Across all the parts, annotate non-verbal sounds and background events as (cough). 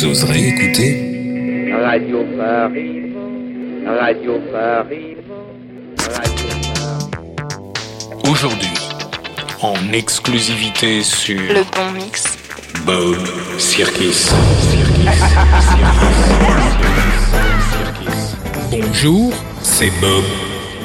Vous oserez écouter Radio Paris, Radio Paris, Radio Paris. Aujourd'hui, en exclusivité sur Le bon mix. Bob Circus. Bonjour, c'est Bob.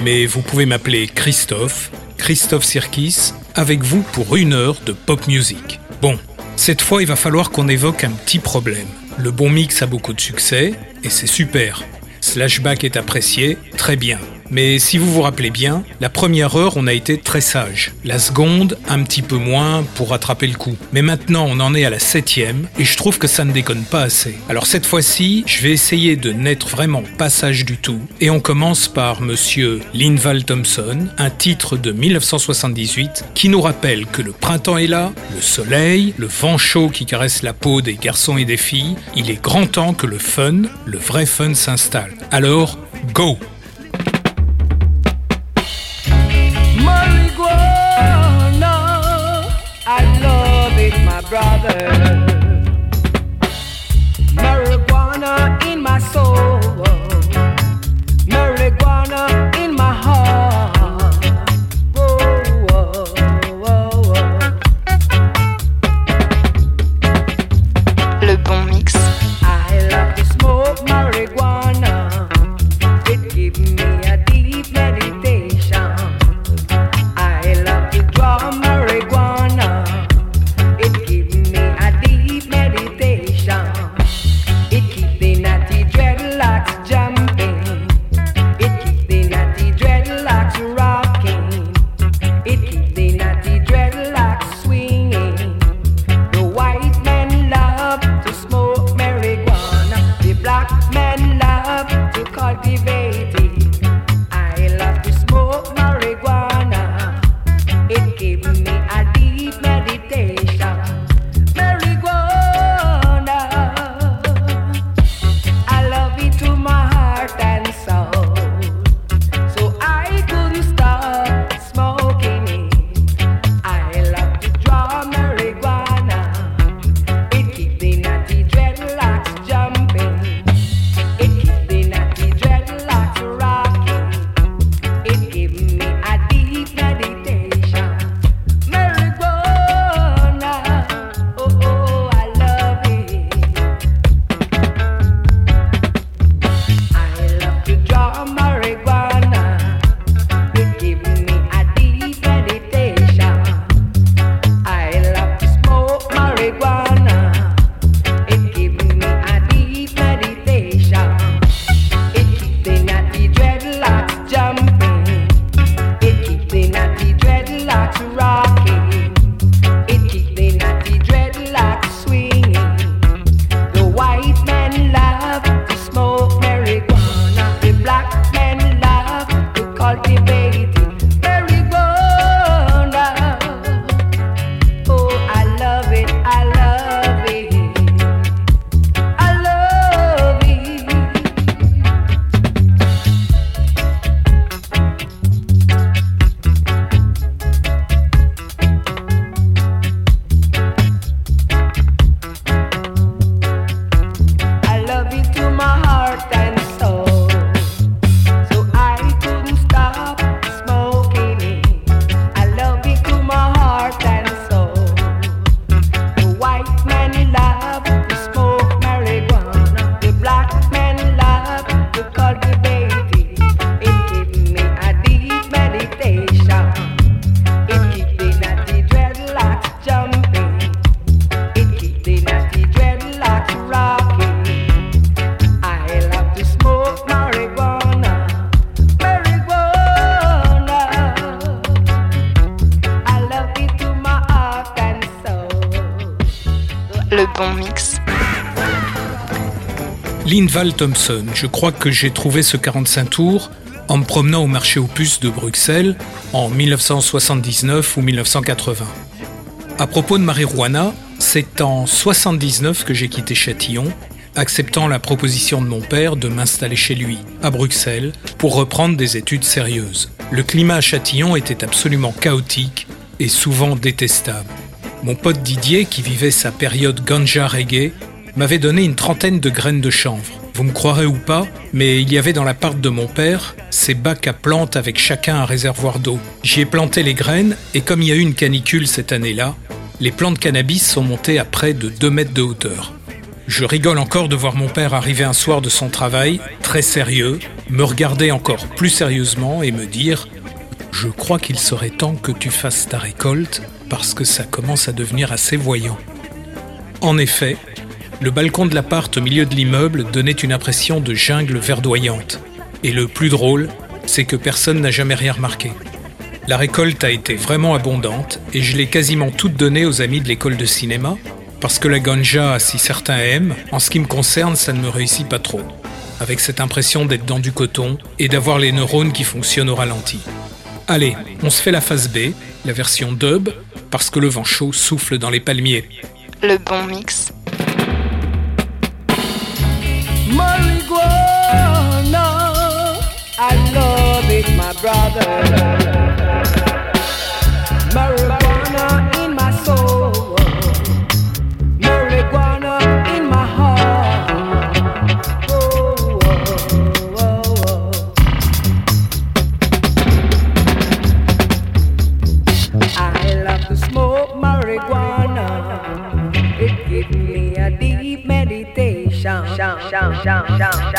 Mais vous pouvez m'appeler Christophe, Christophe Sirkis, avec vous pour une heure de pop music. Bon, cette fois il va falloir qu'on évoque un petit problème. Le bon mix a beaucoup de succès, et c'est super. Slashback est apprécié, très bien. Mais si vous vous rappelez bien, la première heure, on a été très sage. La seconde, un petit peu moins pour rattraper le coup. Mais maintenant, on en est à la septième, et je trouve que ça ne déconne pas assez. Alors cette fois-ci, je vais essayer de n'être vraiment pas sage du tout. Et on commence par Monsieur Linval Thompson, un titre de 1978 qui nous rappelle que le printemps est là, le soleil, le vent chaud qui caresse la peau des garçons et des filles. Il est grand temps que le fun, le vrai fun s'installe. Alors, go! Brother. Linval Thompson, je crois que j'ai trouvé ce 45 tours en me promenant au marché aux puces de Bruxelles en 1979 ou 1980. À propos de marijuana, c'est en 79 que j'ai quitté Châtillon, acceptant la proposition de mon père de m'installer chez lui, à Bruxelles, pour reprendre des études sérieuses. Le climat à Châtillon était absolument chaotique et souvent détestable. Mon pote Didier, qui vivait sa période ganja reggae, m'avait donné une trentaine de graines de chanvre. Vous me croirez ou pas, mais il y avait dans l'appart de mon père ces bacs à plantes avec chacun un réservoir d'eau. J'y ai planté les graines et comme il y a eu une canicule cette année-là, les plantes cannabis sont montées à près de 2 mètres de hauteur. Je rigole encore de voir mon père arriver un soir de son travail, très sérieux, me regarder encore plus sérieusement et me dire Je crois qu'il serait temps que tu fasses ta récolte parce que ça commence à devenir assez voyant. En effet, le balcon de l'appart au milieu de l'immeuble donnait une impression de jungle verdoyante. Et le plus drôle, c'est que personne n'a jamais rien remarqué. La récolte a été vraiment abondante et je l'ai quasiment toute donnée aux amis de l'école de cinéma, parce que la ganja, si certains aiment, en ce qui me concerne, ça ne me réussit pas trop. Avec cette impression d'être dans du coton et d'avoir les neurones qui fonctionnent au ralenti. Allez, on se fait la phase B, la version dub, parce que le vent chaud souffle dans les palmiers. Le bon mix. Marijuana, I love it, my brother. down, down, down.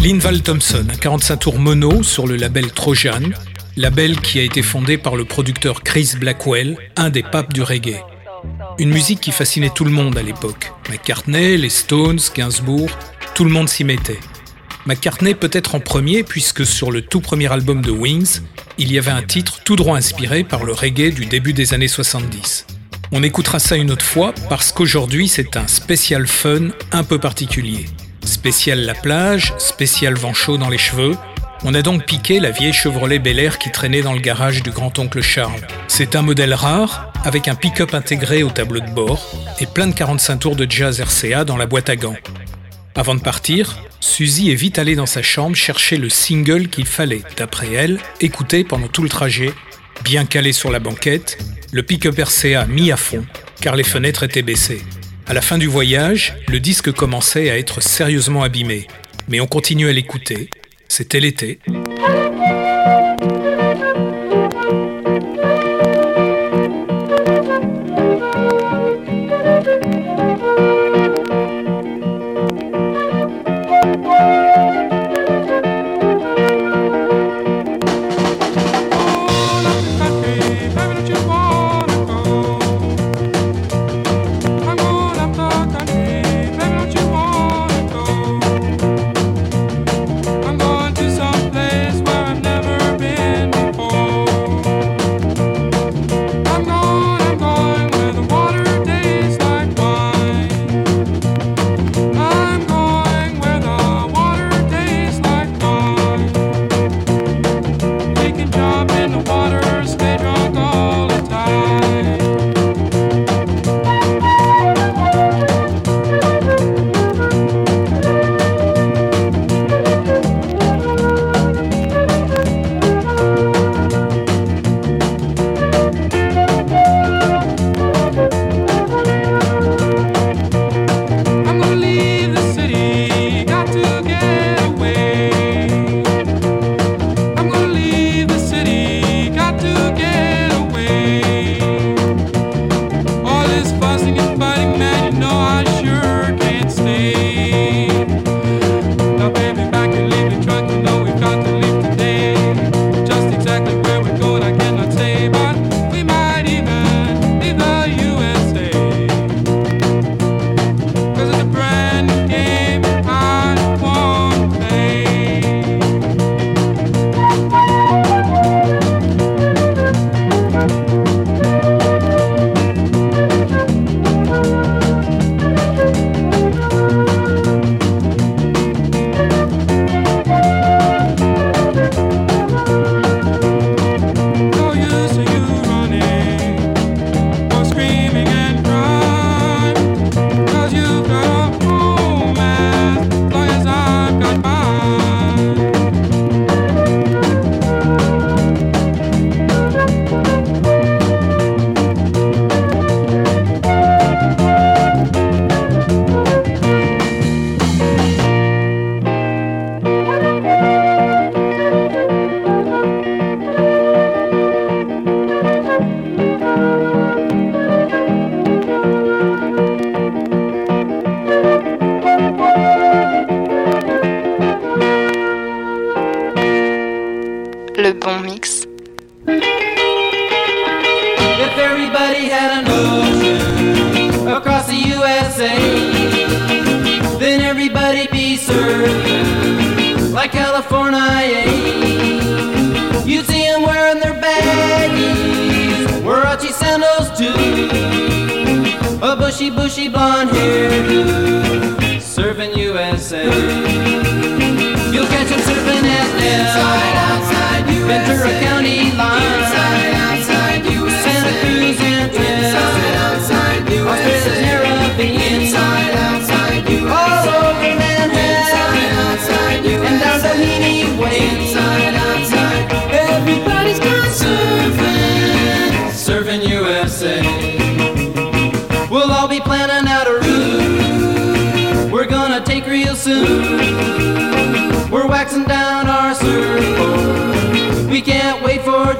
Linval Thompson, un 45 tours mono sur le label Trojan, label qui a été fondé par le producteur Chris Blackwell, un des papes du reggae. Une musique qui fascinait tout le monde à l'époque. McCartney, les Stones, Gainsbourg, tout le monde s'y mettait. McCartney peut-être en premier puisque sur le tout premier album de Wings, il y avait un titre tout droit inspiré par le reggae du début des années 70. On écoutera ça une autre fois parce qu'aujourd'hui c'est un spécial fun un peu particulier. Spécial la plage, spécial vent chaud dans les cheveux, On a donc piqué la vieille Chevrolet Bel Air qui traînait dans le garage du grand-oncle Charles. C'est un modèle rare, avec un pick-up intégré au tableau de bord et plein de 45 tours de jazz RCA dans la boîte à gants. Avant de partir, Suzy est vite allée dans sa chambre chercher le single qu'il fallait, d'après elle, écouter pendant tout le trajet, bien calé sur la banquette, le pick-up RCA mis à fond, car les fenêtres étaient baissées. À la fin du voyage, le disque commençait à être sérieusement abîmé, mais on continuait à l'écouter. C'était l'été.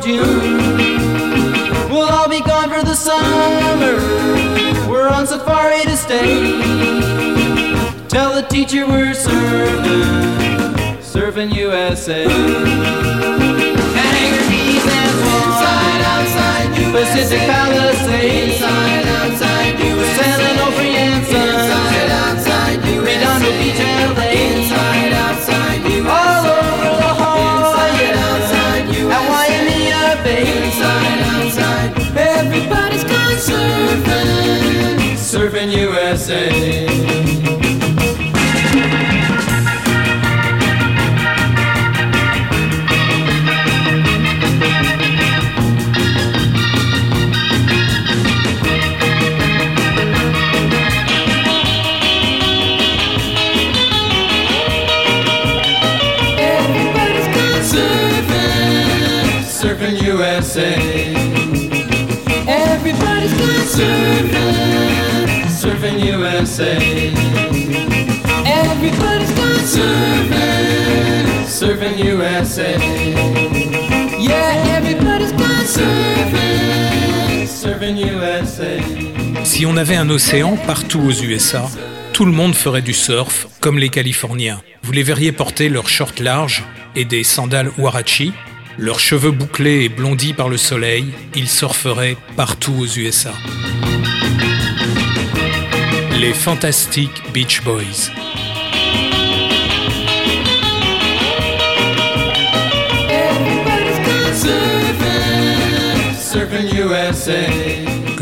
June. We'll all be gone for the summer. We're on safari to stay. Tell the teacher we're surfing, surfing USA. Hang trees and inside, outside, USA. Pacific Palisades, inside, outside, USA. San and Sun, inside, outside, USA. Redondo Beach, LA. USA. On avait un océan partout aux USA, tout le monde ferait du surf, comme les Californiens. Vous les verriez porter leurs shorts larges et des sandales Warachi, leurs cheveux bouclés et blondis par le soleil, ils surferaient partout aux USA. Les fantastiques Beach Boys.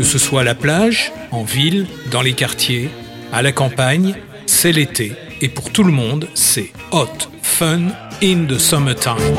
Que ce soit à la plage, en ville, dans les quartiers, à la campagne, c'est l'été. Et pour tout le monde, c'est hot, fun, in the summertime.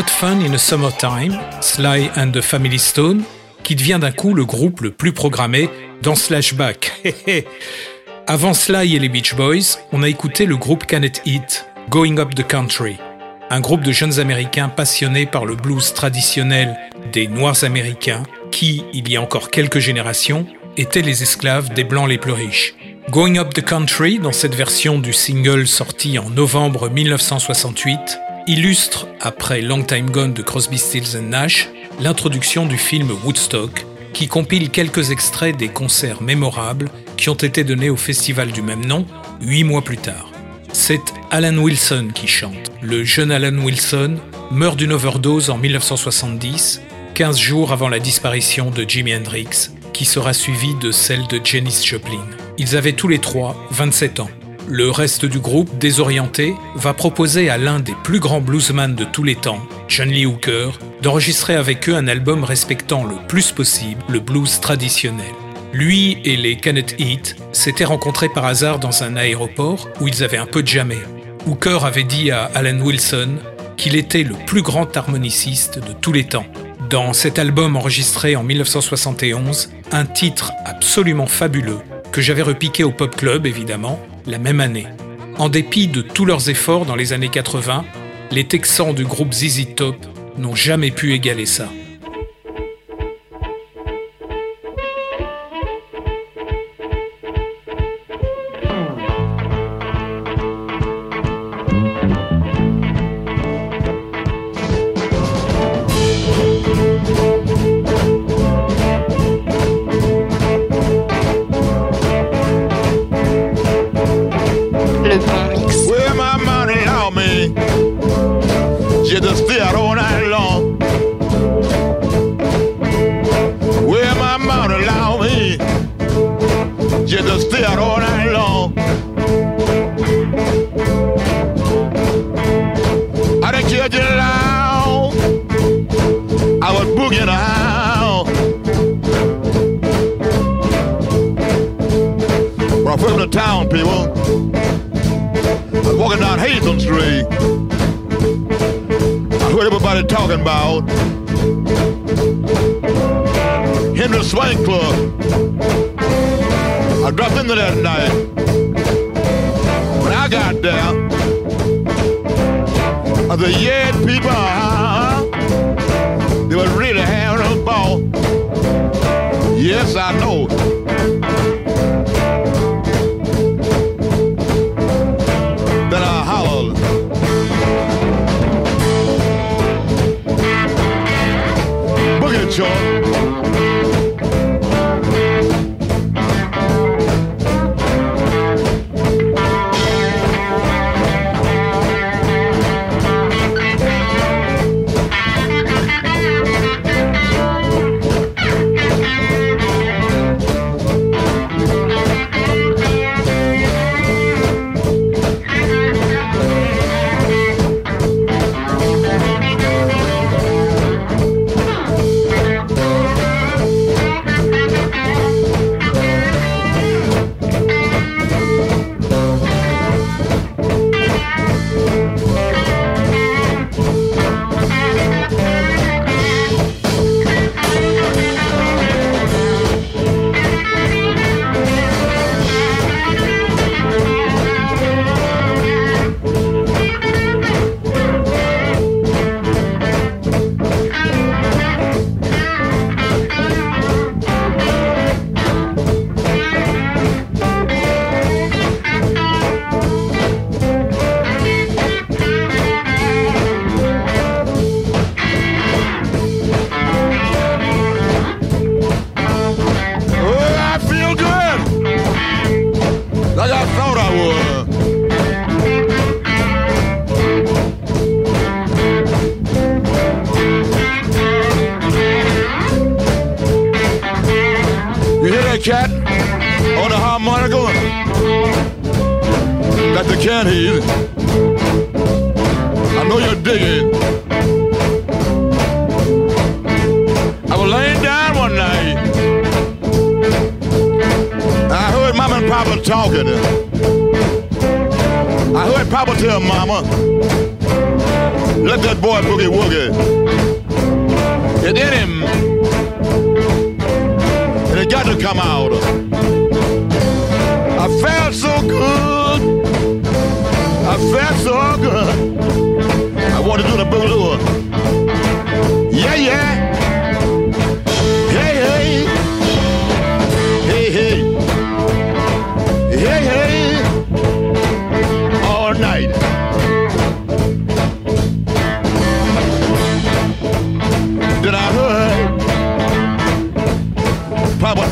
Hot Fun in a Summertime, Sly and the Family Stone, qui devient d'un coup le groupe le plus programmé dans Slashback. (laughs) Avant Sly et les Beach Boys, on a écouté le groupe Canet Heat, Going Up the Country, un groupe de jeunes américains passionnés par le blues traditionnel des Noirs américains qui, il y a encore quelques générations, étaient les esclaves des Blancs les plus riches. Going Up the Country, dans cette version du single sorti en novembre 1968, illustre, après Long Time Gone de Crosby, Stills and Nash, l'introduction du film Woodstock, qui compile quelques extraits des concerts mémorables qui ont été donnés au festival du même nom, huit mois plus tard. C'est Alan Wilson qui chante. Le jeune Alan Wilson meurt d'une overdose en 1970, 15 jours avant la disparition de Jimi Hendrix, qui sera suivie de celle de Janis Joplin. Ils avaient tous les trois 27 ans. Le reste du groupe, désorienté, va proposer à l'un des plus grands bluesmen de tous les temps, John Lee Hooker, d'enregistrer avec eux un album respectant le plus possible le blues traditionnel. Lui et les Canet Heat s'étaient rencontrés par hasard dans un aéroport où ils avaient un peu jamais. Hooker avait dit à Alan Wilson qu'il était le plus grand harmoniciste de tous les temps. Dans cet album enregistré en 1971, un titre absolument fabuleux que j'avais repiqué au Pop Club évidemment la même année. En dépit de tous leurs efforts dans les années 80, les Texans du groupe ZZ Top n'ont jamais pu égaler ça.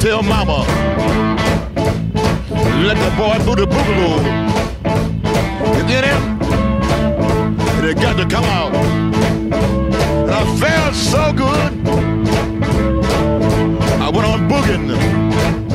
Tell mama, let the boy do the boogaloo. You get him, it? They got to come out. And I felt so good. I went on booging.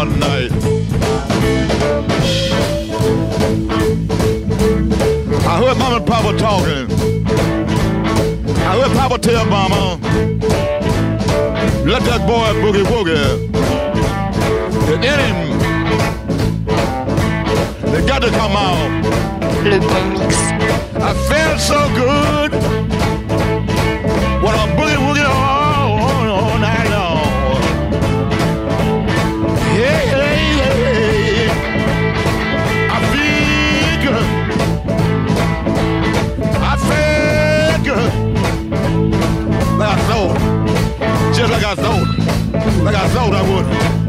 One night. I heard Mama and Papa talking. I heard Papa tell Mama, let that boy boogie woogie. In him, they got to come out. Le bon mix. I felt so good I thought, like I thought I would.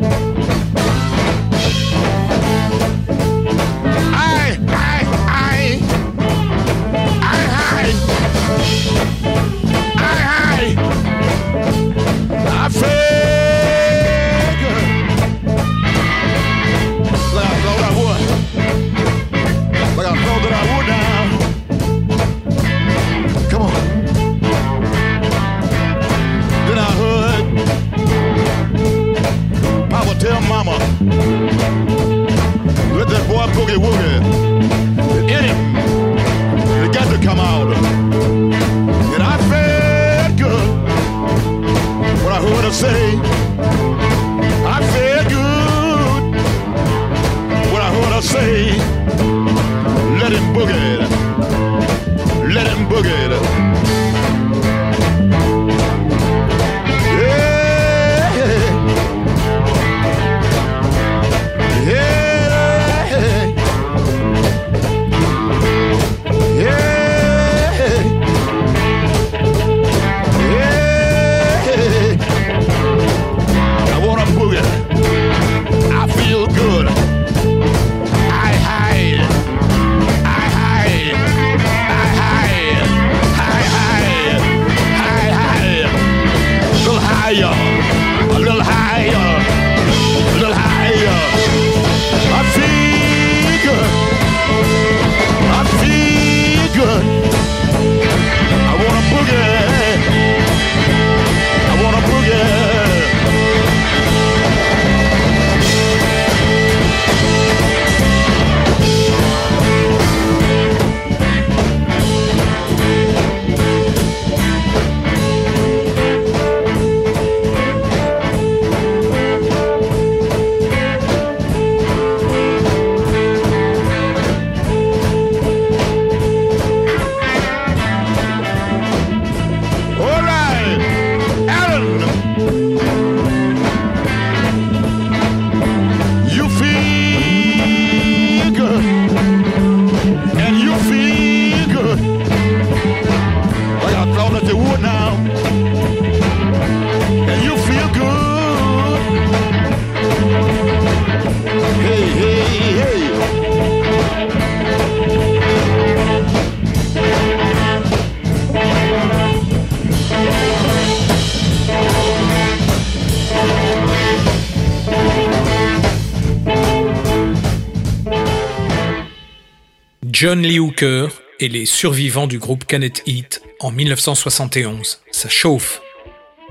John Lee Hooker et les survivants du groupe Canet Heat en 1971. Ça chauffe.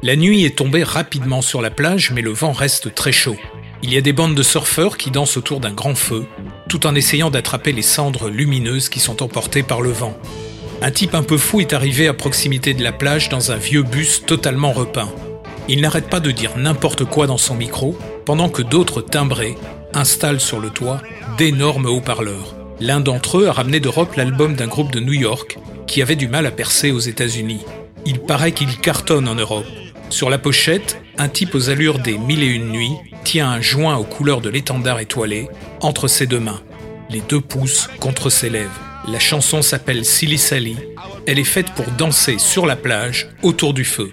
La nuit est tombée rapidement sur la plage, mais le vent reste très chaud. Il y a des bandes de surfeurs qui dansent autour d'un grand feu, tout en essayant d'attraper les cendres lumineuses qui sont emportées par le vent. Un type un peu fou est arrivé à proximité de la plage dans un vieux bus totalement repeint. Il n'arrête pas de dire n'importe quoi dans son micro, pendant que d'autres timbrés installent sur le toit d'énormes haut-parleurs. L'un d'entre eux a ramené d'Europe l'album d'un groupe de New York qui avait du mal à percer aux États-Unis. Il paraît qu'il cartonne en Europe. Sur la pochette, un type aux allures des mille et une nuits tient un joint aux couleurs de l'étendard étoilé entre ses deux mains, les deux pouces contre ses lèvres. La chanson s'appelle Silly Sally. Elle est faite pour danser sur la plage autour du feu.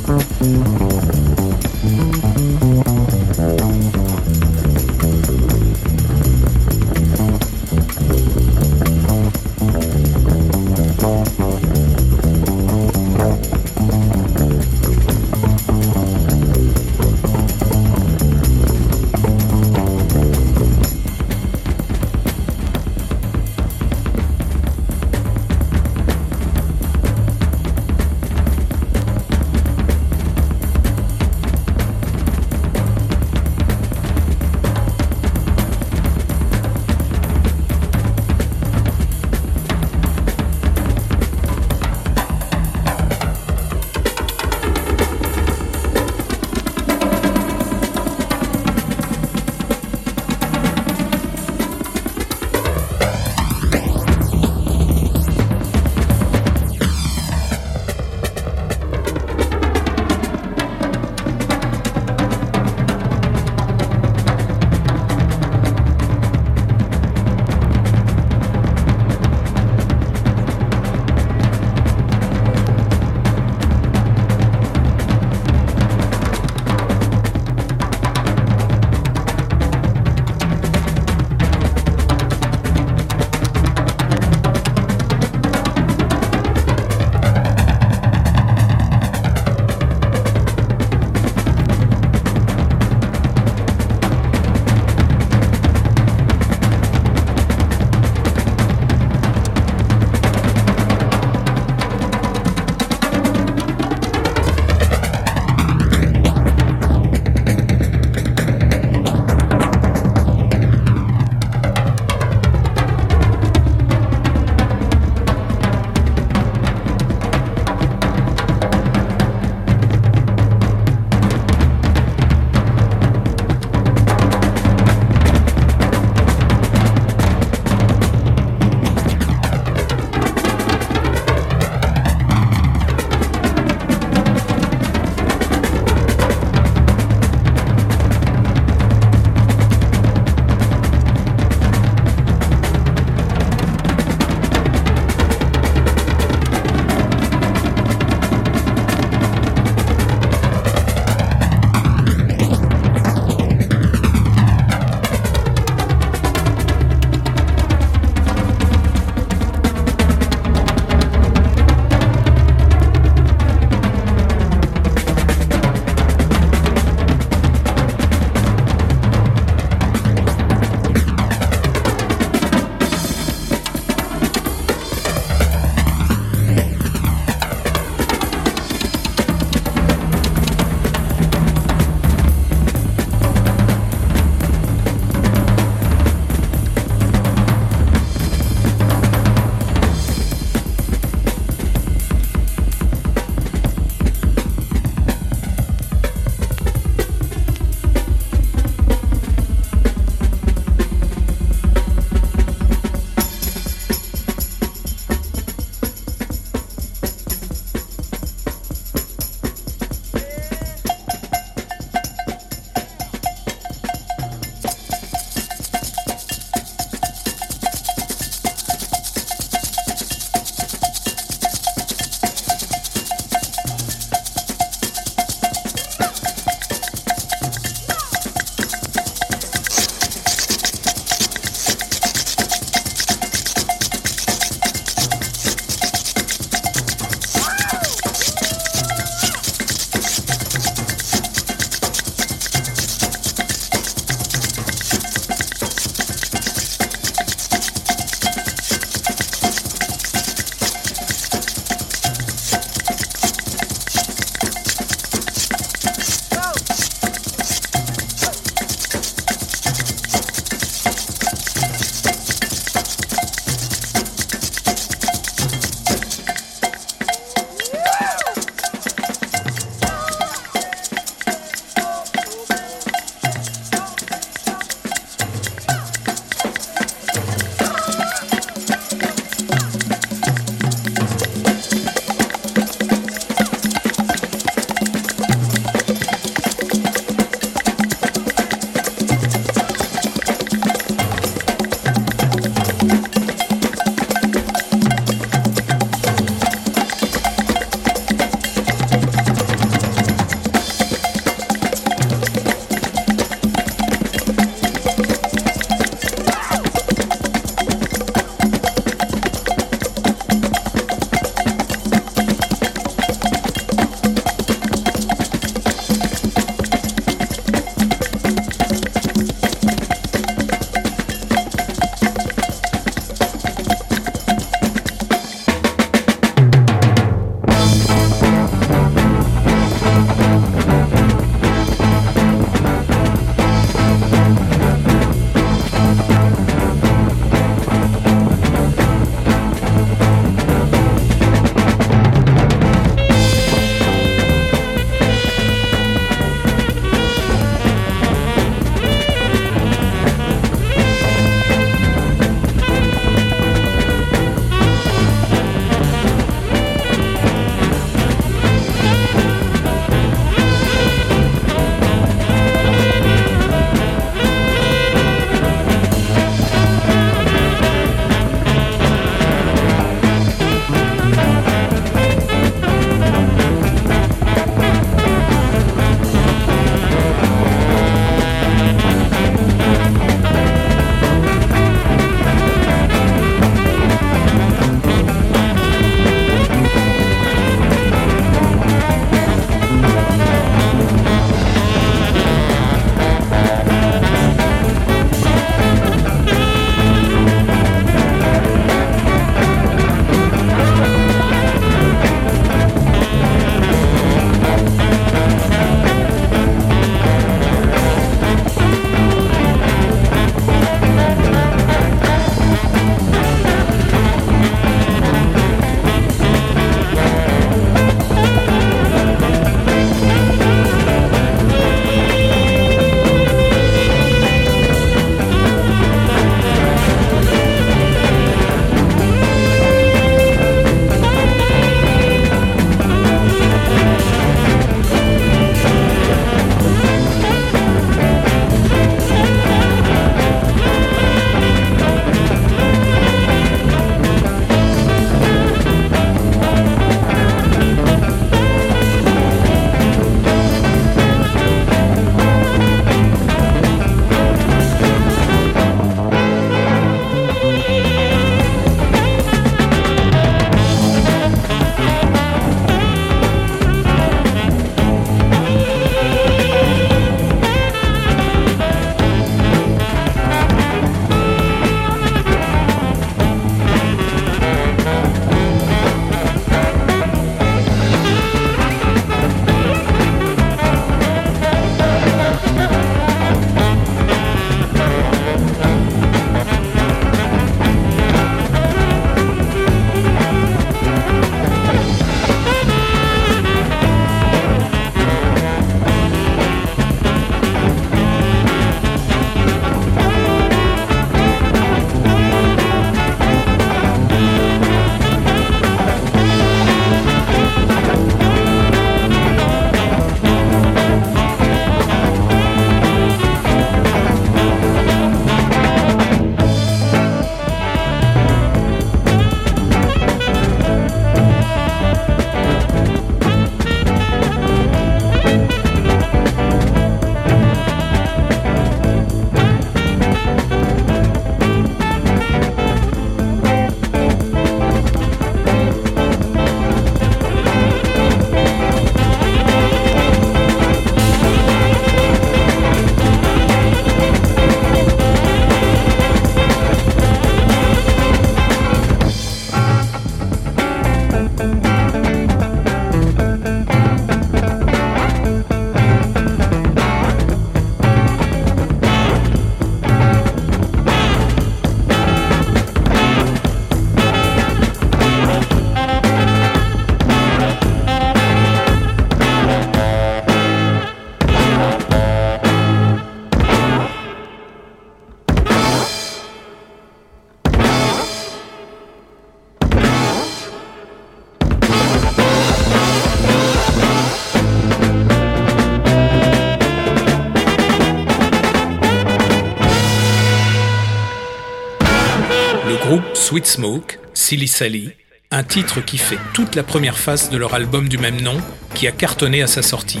Smoke, Silly Sally, un titre qui fait toute la première face de leur album du même nom, qui a cartonné à sa sortie.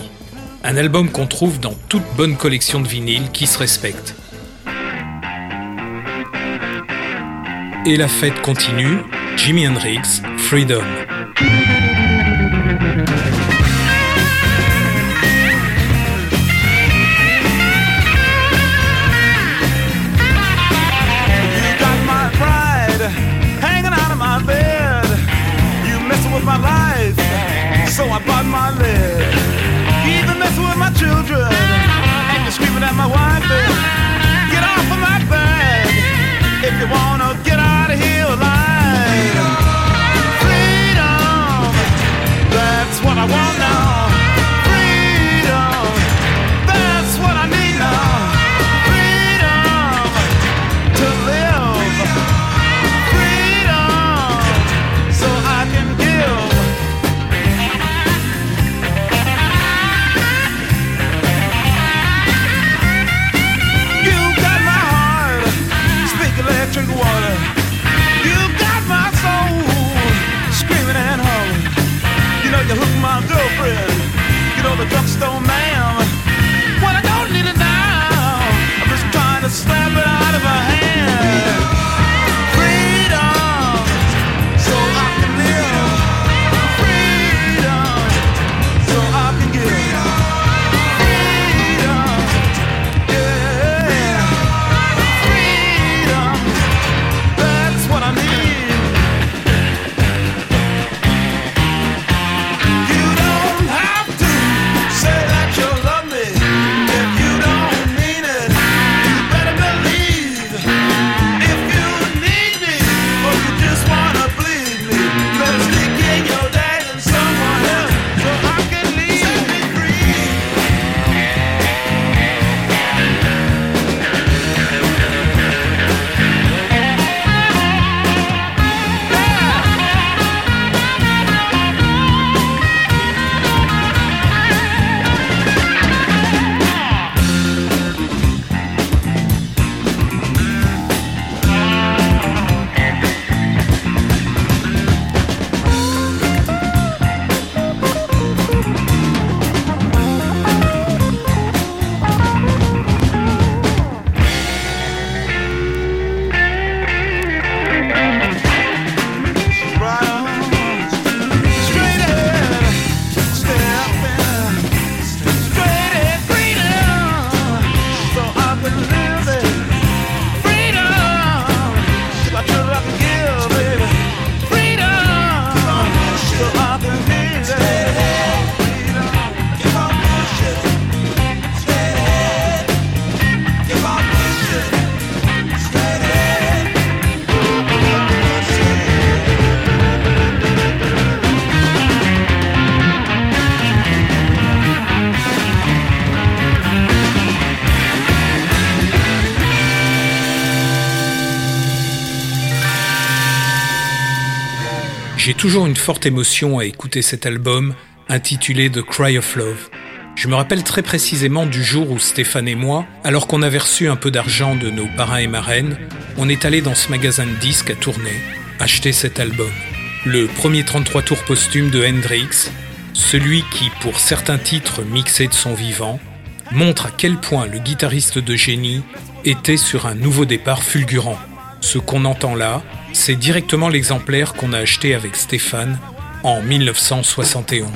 Un album qu'on trouve dans toute bonne collection de vinyles qui se respecte. Et la fête continue, Jimi Hendrix, Freedom. that my wife is. The J'ai toujours une forte émotion à écouter cet album intitulé The Cry of Love. Je me rappelle très précisément du jour où Stéphane et moi, alors qu'on avait reçu un peu d'argent de nos parrains et marraines, on est allé dans ce magasin de disques à tourner, acheter cet album. Le premier 33 tours posthume de Hendrix, celui qui, pour certains titres mixés de son vivant, montre à quel point le guitariste de génie était sur un nouveau départ fulgurant. Ce qu'on entend là, c'est directement l'exemplaire qu'on a acheté avec Stéphane en 1971.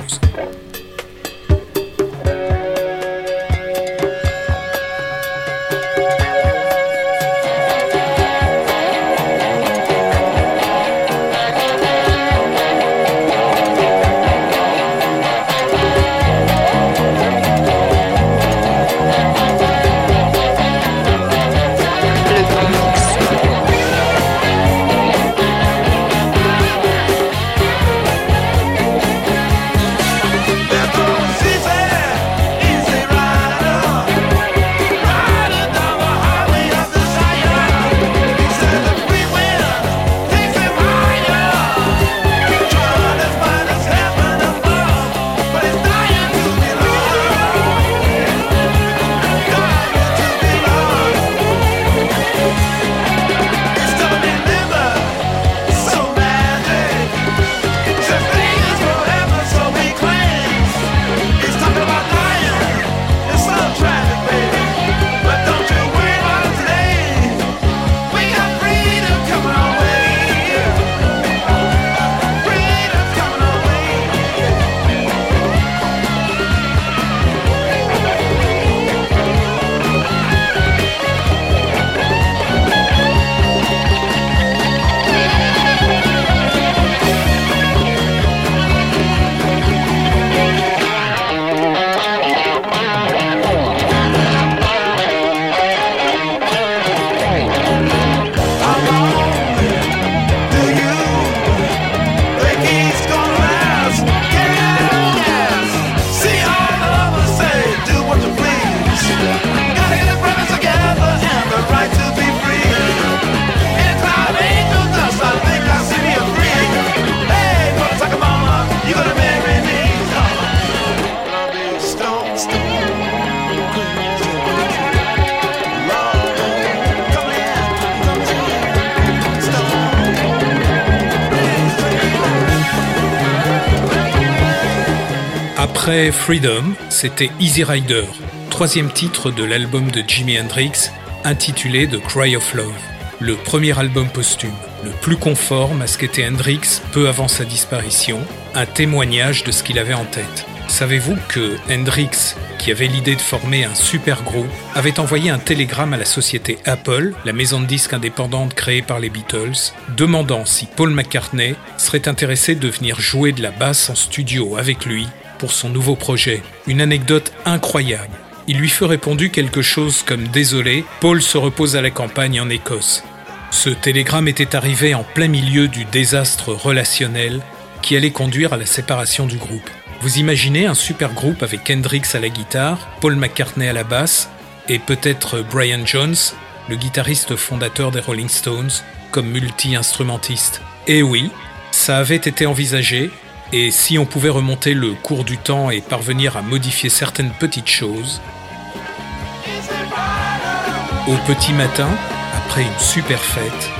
Freedom, c'était Easy Rider, troisième titre de l'album de Jimi Hendrix intitulé The Cry of Love, le premier album posthume, le plus conforme à ce qu'était Hendrix peu avant sa disparition, un témoignage de ce qu'il avait en tête. Savez-vous que Hendrix, qui avait l'idée de former un super groupe, avait envoyé un télégramme à la société Apple, la maison de disques indépendante créée par les Beatles, demandant si Paul McCartney serait intéressé de venir jouer de la basse en studio avec lui pour son nouveau projet. Une anecdote incroyable. Il lui fut répondu quelque chose comme Désolé, Paul se repose à la campagne en Écosse. Ce télégramme était arrivé en plein milieu du désastre relationnel qui allait conduire à la séparation du groupe. Vous imaginez un super groupe avec Hendrix à la guitare, Paul McCartney à la basse et peut-être Brian Jones, le guitariste fondateur des Rolling Stones, comme multi-instrumentiste. Et oui, ça avait été envisagé, et si on pouvait remonter le cours du temps et parvenir à modifier certaines petites choses, au petit matin, après une super fête,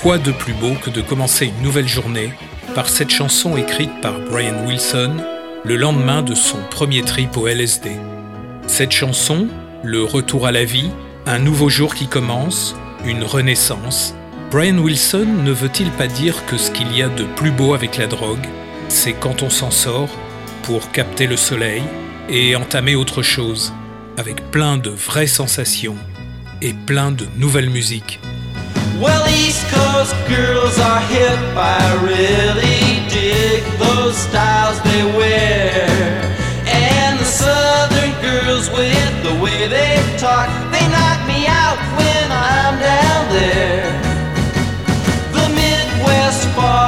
quoi de plus beau que de commencer une nouvelle journée par cette chanson écrite par Brian Wilson le lendemain de son premier trip au LSD. Cette chanson, le retour à la vie, un nouveau jour qui commence, une renaissance, Brian Wilson ne veut-il pas dire que ce qu'il y a de plus beau avec la drogue, c'est quand on s'en sort pour capter le soleil et entamer autre chose, avec plein de vraies sensations et plein de nouvelles musiques. Well, East Coast girls are hip. I really dig those styles they wear. And the Southern girls, with the way they talk, they knock me out when I'm down there. The Midwest farmers'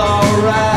alright.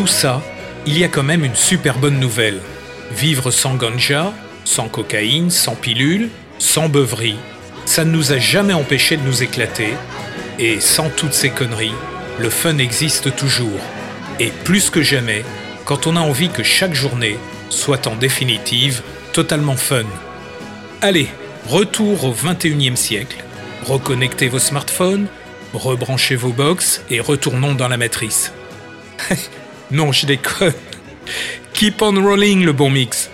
Tout ça, il y a quand même une super bonne nouvelle. Vivre sans ganja, sans cocaïne, sans pilule, sans beuverie, ça ne nous a jamais empêché de nous éclater. Et sans toutes ces conneries, le fun existe toujours. Et plus que jamais, quand on a envie que chaque journée soit en définitive totalement fun. Allez, retour au 21e siècle. Reconnectez vos smartphones, rebranchez vos box et retournons dans la matrice. (laughs) non, je déconne. Keep on rolling le bon mix.